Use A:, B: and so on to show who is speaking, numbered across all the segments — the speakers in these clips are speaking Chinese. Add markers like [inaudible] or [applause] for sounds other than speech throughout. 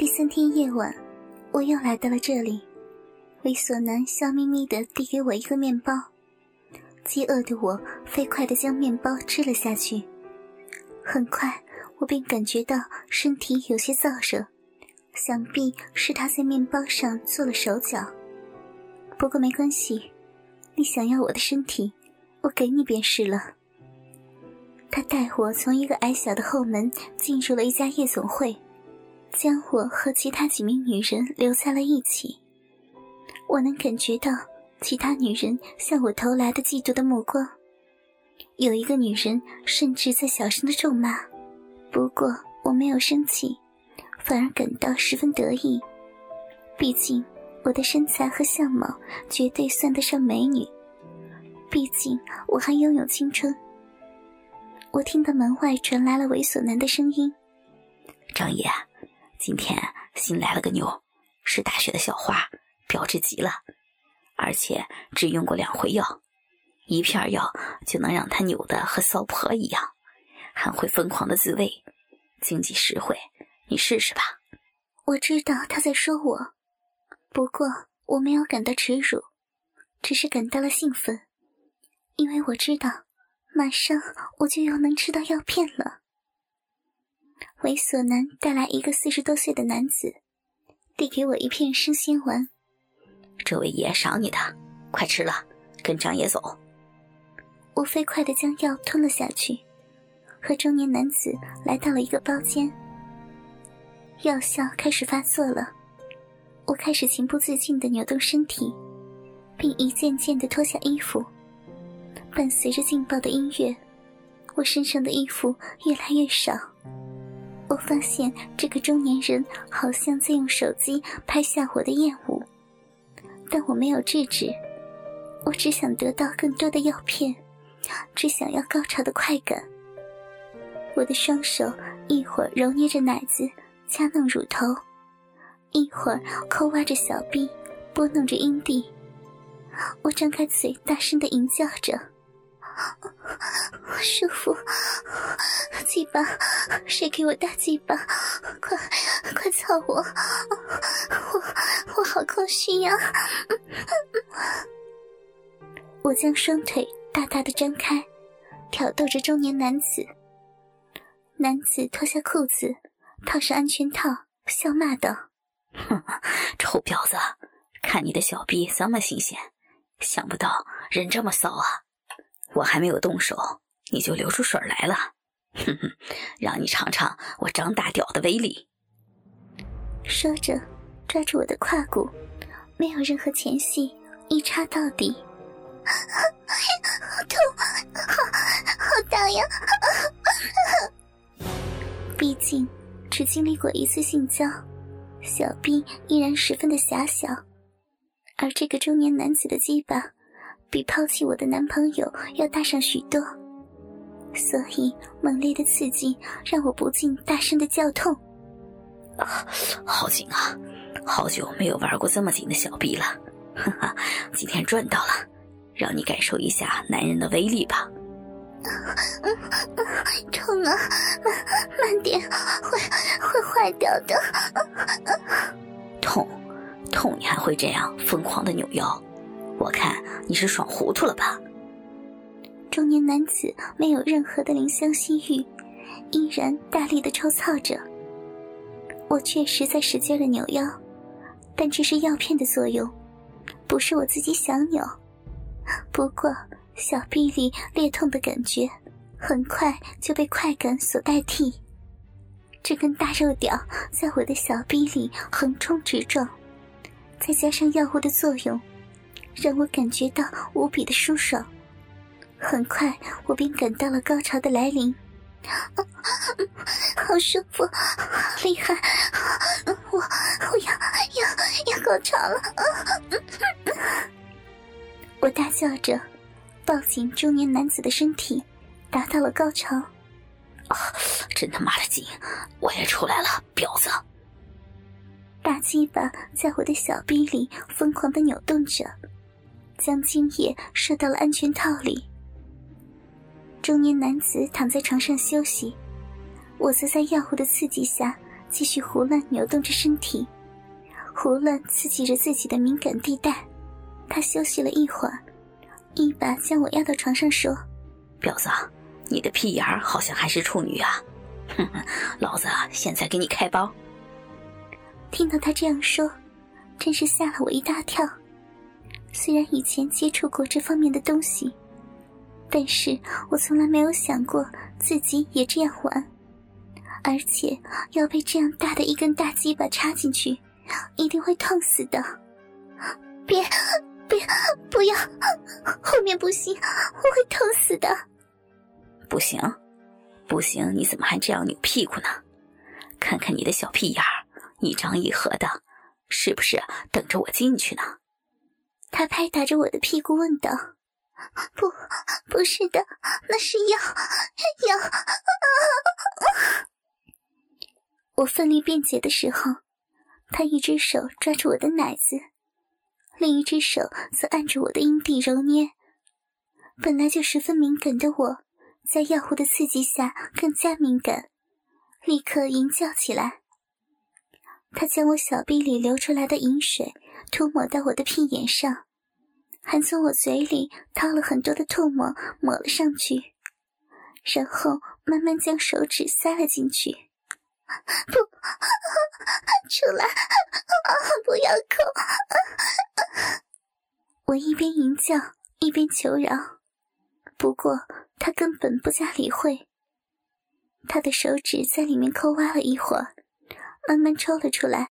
A: 第三天夜晚，我又来到了这里。猥琐男笑眯眯地递给我一个面包，饥饿的我飞快地将面包吃了下去。很快，我便感觉到身体有些燥热，想必是他在面包上做了手脚。不过没关系，你想要我的身体，我给你便是了。他带我从一个矮小的后门进入了一家夜总会。将我和其他几名女人留在了一起。我能感觉到其他女人向我投来的嫉妒的目光，有一个女人甚至在小声的咒骂。不过我没有生气，反而感到十分得意。毕竟我的身材和相貌绝对算得上美女，毕竟我还拥有青春。我听到门外传来了猥琐男的声音：“
B: 张爷。”今天新来了个妞，是大学的校花，标致极了，而且只用过两回药，一片药就能让她扭的和骚婆一样，还会疯狂的自慰，经济实惠，你试试吧。
A: 我知道他在说我，不过我没有感到耻辱，只是感到了兴奋，因为我知道马上我就要能吃到药片了。猥琐男带来一个四十多岁的男子，递给我一片生鲜丸。
B: 这位爷赏你的，快吃了，跟张爷走。
A: 我飞快的将药吞了下去，和中年男子来到了一个包间。药效开始发作了，我开始情不自禁的扭动身体，并一件件的脱下衣服。伴随着劲爆的音乐，我身上的衣服越来越少。我发现这个中年人好像在用手机拍下我的艳舞，但我没有制止。我只想得到更多的药片，只想要高潮的快感。我的双手一会儿揉捏着奶子，掐弄乳头，一会儿抠挖着小臂，拨弄着阴蒂。我张开嘴，大声的吟叫着。舒服，鸡巴，谁给我大鸡巴？快，快操我！我，我好空虚呀！我将双腿大大的张开，挑逗着中年男子。男子脱下裤子，套上安全套，笑骂道：“
B: 哼，臭婊子，看你的小臂这么新鲜，想不到人这么骚啊！”我还没有动手，你就流出水来了，哼哼，让你尝尝我张大屌的威力。
A: 说着，抓住我的胯骨，没有任何前戏，一插到底。好 [laughs] 痛，好好大呀！[laughs] 毕竟只经历过一次性交，小臂依然十分的狭小，而这个中年男子的鸡巴。比抛弃我的男朋友要大上许多，所以猛烈的刺激让我不禁大声的叫痛。
B: 啊，好紧啊！好久没有玩过这么紧的小臂了，哈哈，今天赚到了，让你感受一下男人的威力吧。[laughs]
A: 痛啊，慢慢点，会会坏掉的。
B: 痛，痛，你还会这样疯狂的扭腰？我看你是爽糊涂了吧？
A: 中年男子没有任何的怜香惜玉，依然大力的抽操着。我确实在使劲的扭腰，但这是药片的作用，不是我自己想扭。不过小臂里裂痛的感觉，很快就被快感所代替。这根大肉屌在我的小臂里横冲直撞，再加上药物的作用。让我感觉到无比的舒爽，很快我便感到了高潮的来临，好舒服，好厉害，我我要要要高潮了！我大叫着，抱紧中年男子的身体，达到了高潮。
B: 啊，真他妈的紧！我也出来了，婊子！
A: 大鸡巴在我的小臂里疯狂的扭动着。将精液射到了安全套里。中年男子躺在床上休息，我则在药物的刺激下继续胡乱扭动着身体，胡乱刺激着自己的敏感地带。他休息了一会儿，一把将我压到床上，说：“
B: 婊子，你的屁眼儿好像还是处女啊！哼哼，老子现在给你开包。”
A: 听到他这样说，真是吓了我一大跳。虽然以前接触过这方面的东西，但是我从来没有想过自己也这样玩，而且要被这样大的一根大鸡巴插进去，一定会痛死的。别！别，不要，后面不行，我会痛死的。
B: 不行，不行，你怎么还这样扭屁股呢？看看你的小屁眼儿，一张一合的，是不是等着我进去呢？
A: 他拍打着我的屁股问道：“不，不是的，那是药，药。[laughs] ”我奋力辩解的时候，他一只手抓住我的奶子。另一只手则按着我的阴蒂揉捏，本来就十分敏感的我，在药物的刺激下更加敏感，立刻淫叫起来。他将我小臂里流出来的饮水涂抹到我的屁眼上，还从我嘴里掏了很多的唾沫抹了上去，然后慢慢将手指塞了进去。不，出来！不要哭！我一边吟叫一边求饶，不过他根本不加理会。他的手指在里面抠挖了一会儿，慢慢抽了出来。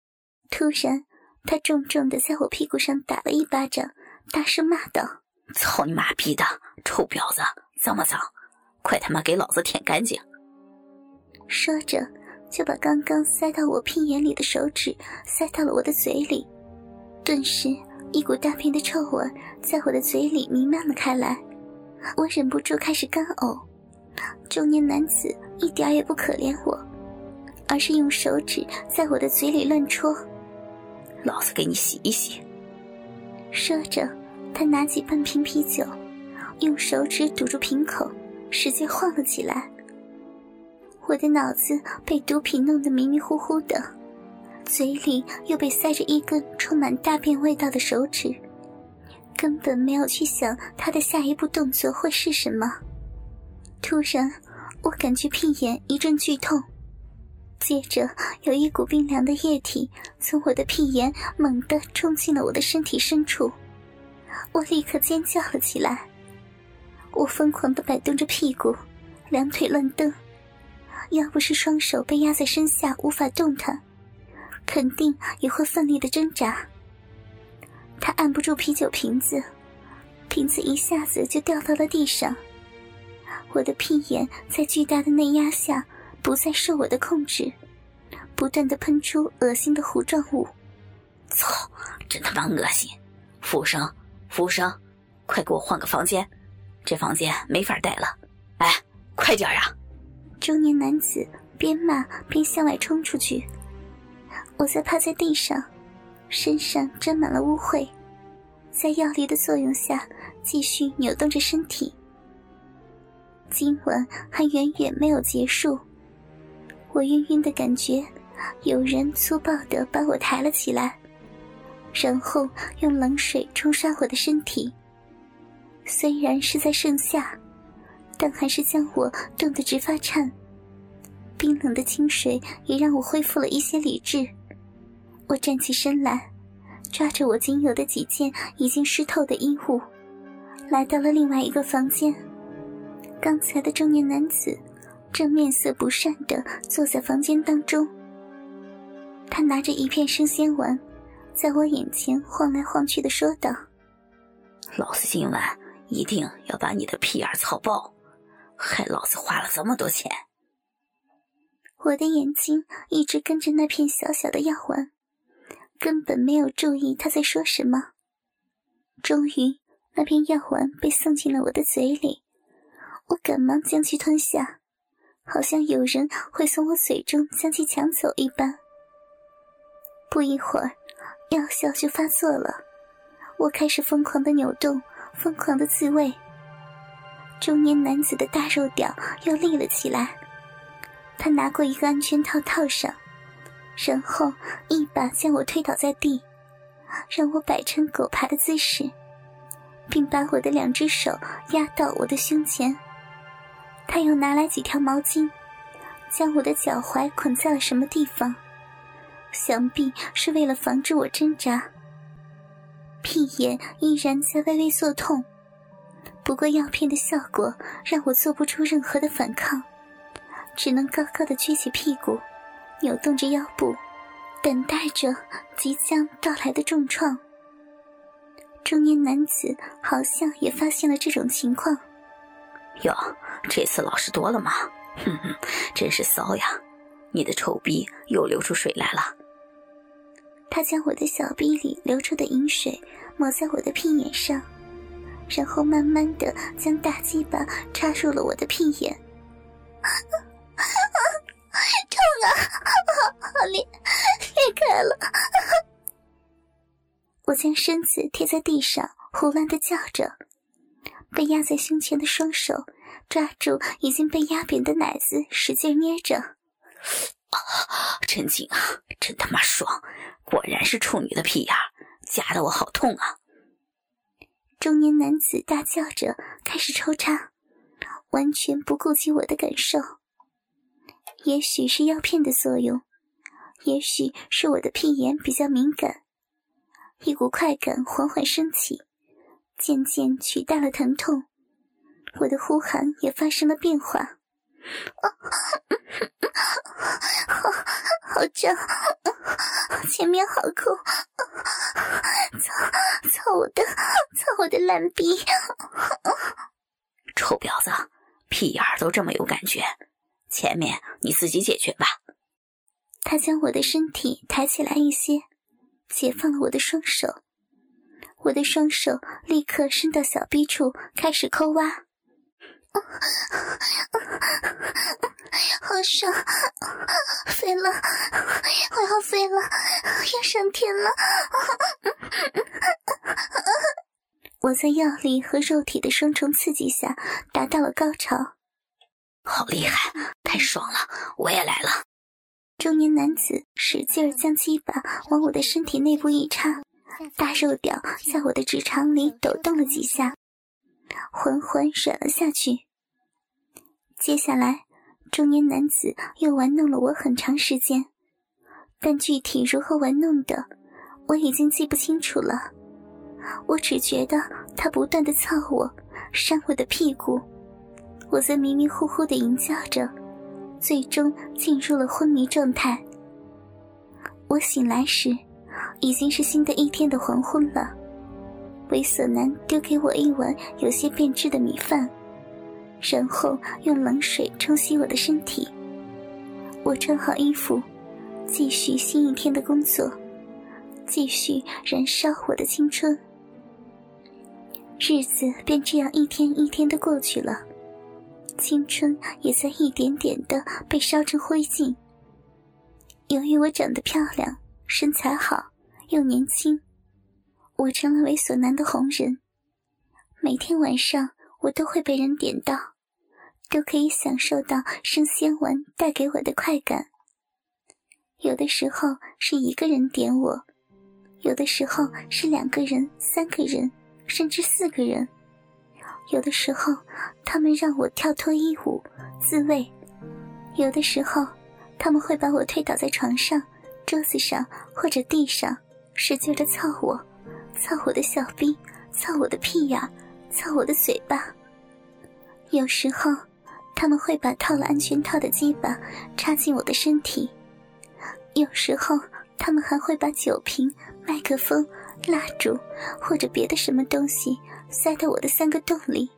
A: 突然，他重重的在我屁股上打了一巴掌，大声骂道：“
B: 操你妈逼的，臭婊子，脏不脏？快他妈给老子舔干净！”
A: 说着。就把刚刚塞到我屁眼里的手指塞到了我的嘴里，顿时一股大片的臭味在我的嘴里弥漫了开来，我忍不住开始干呕。中年男子一点也不可怜我，而是用手指在我的嘴里乱戳。
B: 老子给你洗一洗。
A: 说着，他拿起半瓶啤酒，用手指堵住瓶口，使劲晃了起来。我的脑子被毒品弄得迷迷糊糊的，嘴里又被塞着一根充满大便味道的手指，根本没有去想他的下一步动作会是什么。突然，我感觉屁眼一阵剧痛，接着有一股冰凉的液体从我的屁眼猛地冲进了我的身体深处，我立刻尖叫了起来。我疯狂地摆动着屁股，两腿乱蹬。要不是双手被压在身下无法动弹，肯定也会奋力的挣扎。他按不住啤酒瓶子，瓶子一下子就掉到了地上。我的屁眼在巨大的内压下不再受我的控制，不断的喷出恶心的糊状物。
B: 操，真他妈恶心！服务生，服务生，快给我换个房间，这房间没法待了。哎，快点啊！
A: 中年男子边骂边向外冲出去，我则趴在地上，身上沾满了污秽，在药力的作用下继续扭动着身体。今晚还远远没有结束，我晕晕的感觉，有人粗暴的把我抬了起来，然后用冷水冲刷我的身体。虽然是在盛夏。但还是将我冻得直发颤，冰冷的清水也让我恢复了一些理智。我站起身来，抓着我仅有的几件已经湿透的衣物，来到了另外一个房间。刚才的中年男子正面色不善的坐在房间当中，他拿着一片生鲜丸，在我眼前晃来晃去的说道：“
B: 老子今晚一定要把你的屁眼操爆！”害老子花了这么多钱！
A: 我的眼睛一直跟着那片小小的药丸，根本没有注意他在说什么。终于，那片药丸被送进了我的嘴里，我赶忙将其吞下，好像有人会从我嘴中将其抢走一般。不一会儿，药效就发作了，我开始疯狂的扭动，疯狂的自慰。中年男子的大肉屌又立了起来，他拿过一个安全套套上，然后一把将我推倒在地，让我摆成狗爬的姿势，并把我的两只手压到我的胸前。他又拿来几条毛巾，将我的脚踝捆在了什么地方，想必是为了防止我挣扎。屁眼依然在微微作痛，不过药片的效果让我做不出任何的反抗，只能高高的撅起屁股，扭动着腰部，等待着即将到来的重创。中年男子好像也发现了这种情况。
B: 哟，这次老实多了嘛？哼哼，真是骚呀！你的臭逼又流出水来了。
A: 他将我的小逼里流出的饮水抹在我的屁眼上，然后慢慢的将大鸡巴插入了我的屁眼。痛啊！裂裂开了！我将身子贴在地上，胡乱的叫着。被压在胸前的双手抓住已经被压扁的奶子，使劲捏着。
B: 啊，真紧啊！真他妈爽！果然是处女的屁眼，夹得我好痛啊！
A: 中年男子大叫着开始抽插，完全不顾及我的感受。也许是药片的作用，也许是我的屁眼比较敏感，一股快感缓缓升起。渐渐取代了疼痛，我的呼喊也发生了变化。啊好，好胀，前面好空，操，操我的，操我的烂逼！
B: 臭婊子，屁眼儿都这么有感觉，前面你自己解决吧。
A: 他将我的身体抬起来一些，解放了我的双手。双手立刻伸到小臂处，开始抠挖，好爽，飞了，我要飞了，要上天了！我在药力和肉体的双重刺激下达到了高潮，
B: 好厉害，太爽了！我也来了。
A: 中年男子使劲将鸡巴往我的身体内部一插。大肉屌在我的直肠里抖动了几下，缓缓软了下去。接下来，中年男子又玩弄了我很长时间，但具体如何玩弄的，我已经记不清楚了。我只觉得他不断的操我，扇我的屁股，我在迷迷糊糊的吟叫着，最终进入了昏迷状态。我醒来时。已经是新的一天的黄昏了。猥琐男丢给我一碗有些变质的米饭，然后用冷水冲洗我的身体。我穿好衣服，继续新一天的工作，继续燃烧我的青春。日子便这样一天一天的过去了，青春也在一点点的被烧成灰烬。由于我长得漂亮，身材好。又年轻，我成了猥琐男的红人。每天晚上，我都会被人点到，都可以享受到生鲜丸带给我的快感。有的时候是一个人点我，有的时候是两个人、三个人，甚至四个人。有的时候，他们让我跳脱衣舞自慰；有的时候，他们会把我推倒在床上、桌子上或者地上。使劲的操我，操我的小臂，操我的屁眼，操我的嘴巴。有时候，他们会把套了安全套的鸡巴插进我的身体；有时候，他们还会把酒瓶、麦克风、蜡烛或者别的什么东西塞到我的三个洞里。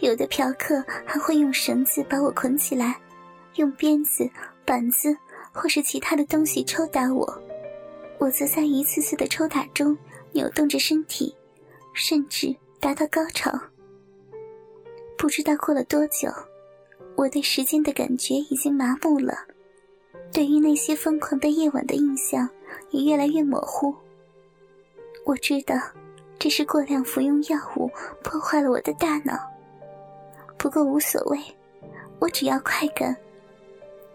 A: 有的嫖客还会用绳子把我捆起来，用鞭子、板子或是其他的东西抽打我。我则在一次次的抽打中扭动着身体，甚至达到高潮。不知道过了多久，我对时间的感觉已经麻木了，对于那些疯狂的夜晚的印象也越来越模糊。我知道，这是过量服用药物破坏了我的大脑。不过无所谓，我只要快感。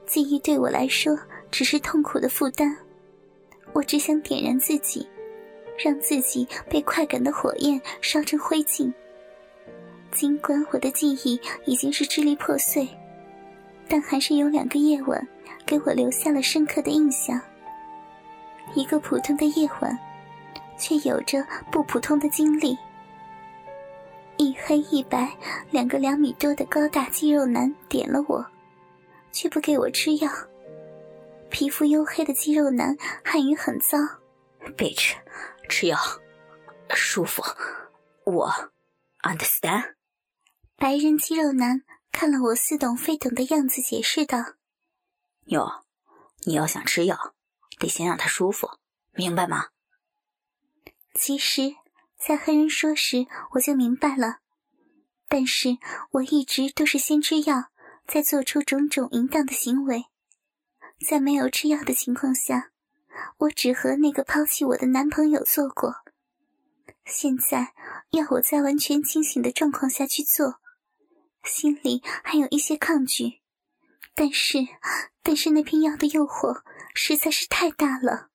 A: 记忆对我来说只是痛苦的负担。我只想点燃自己，让自己被快感的火焰烧成灰烬。尽管我的记忆已经是支离破碎，但还是有两个夜晚给我留下了深刻的印象。一个普通的夜晚，却有着不普通的经历。一黑一白，两个两米多的高大肌肉男点了我，却不给我吃药。皮肤黝黑的肌肉男汉语很糟，
B: 别吃，吃药，舒服。我，understand。
A: 白人肌肉男看了我似懂非懂的样子，解释道：“
B: 哟，你要想吃药，得先让他舒服，明白吗？”
A: 其实。在黑人说时，我就明白了，但是我一直都是先吃药，再做出种种淫荡的行为。在没有吃药的情况下，我只和那个抛弃我的男朋友做过。现在要我在完全清醒的状况下去做，心里还有一些抗拒。但是，但是那片药的诱惑实在是太大了。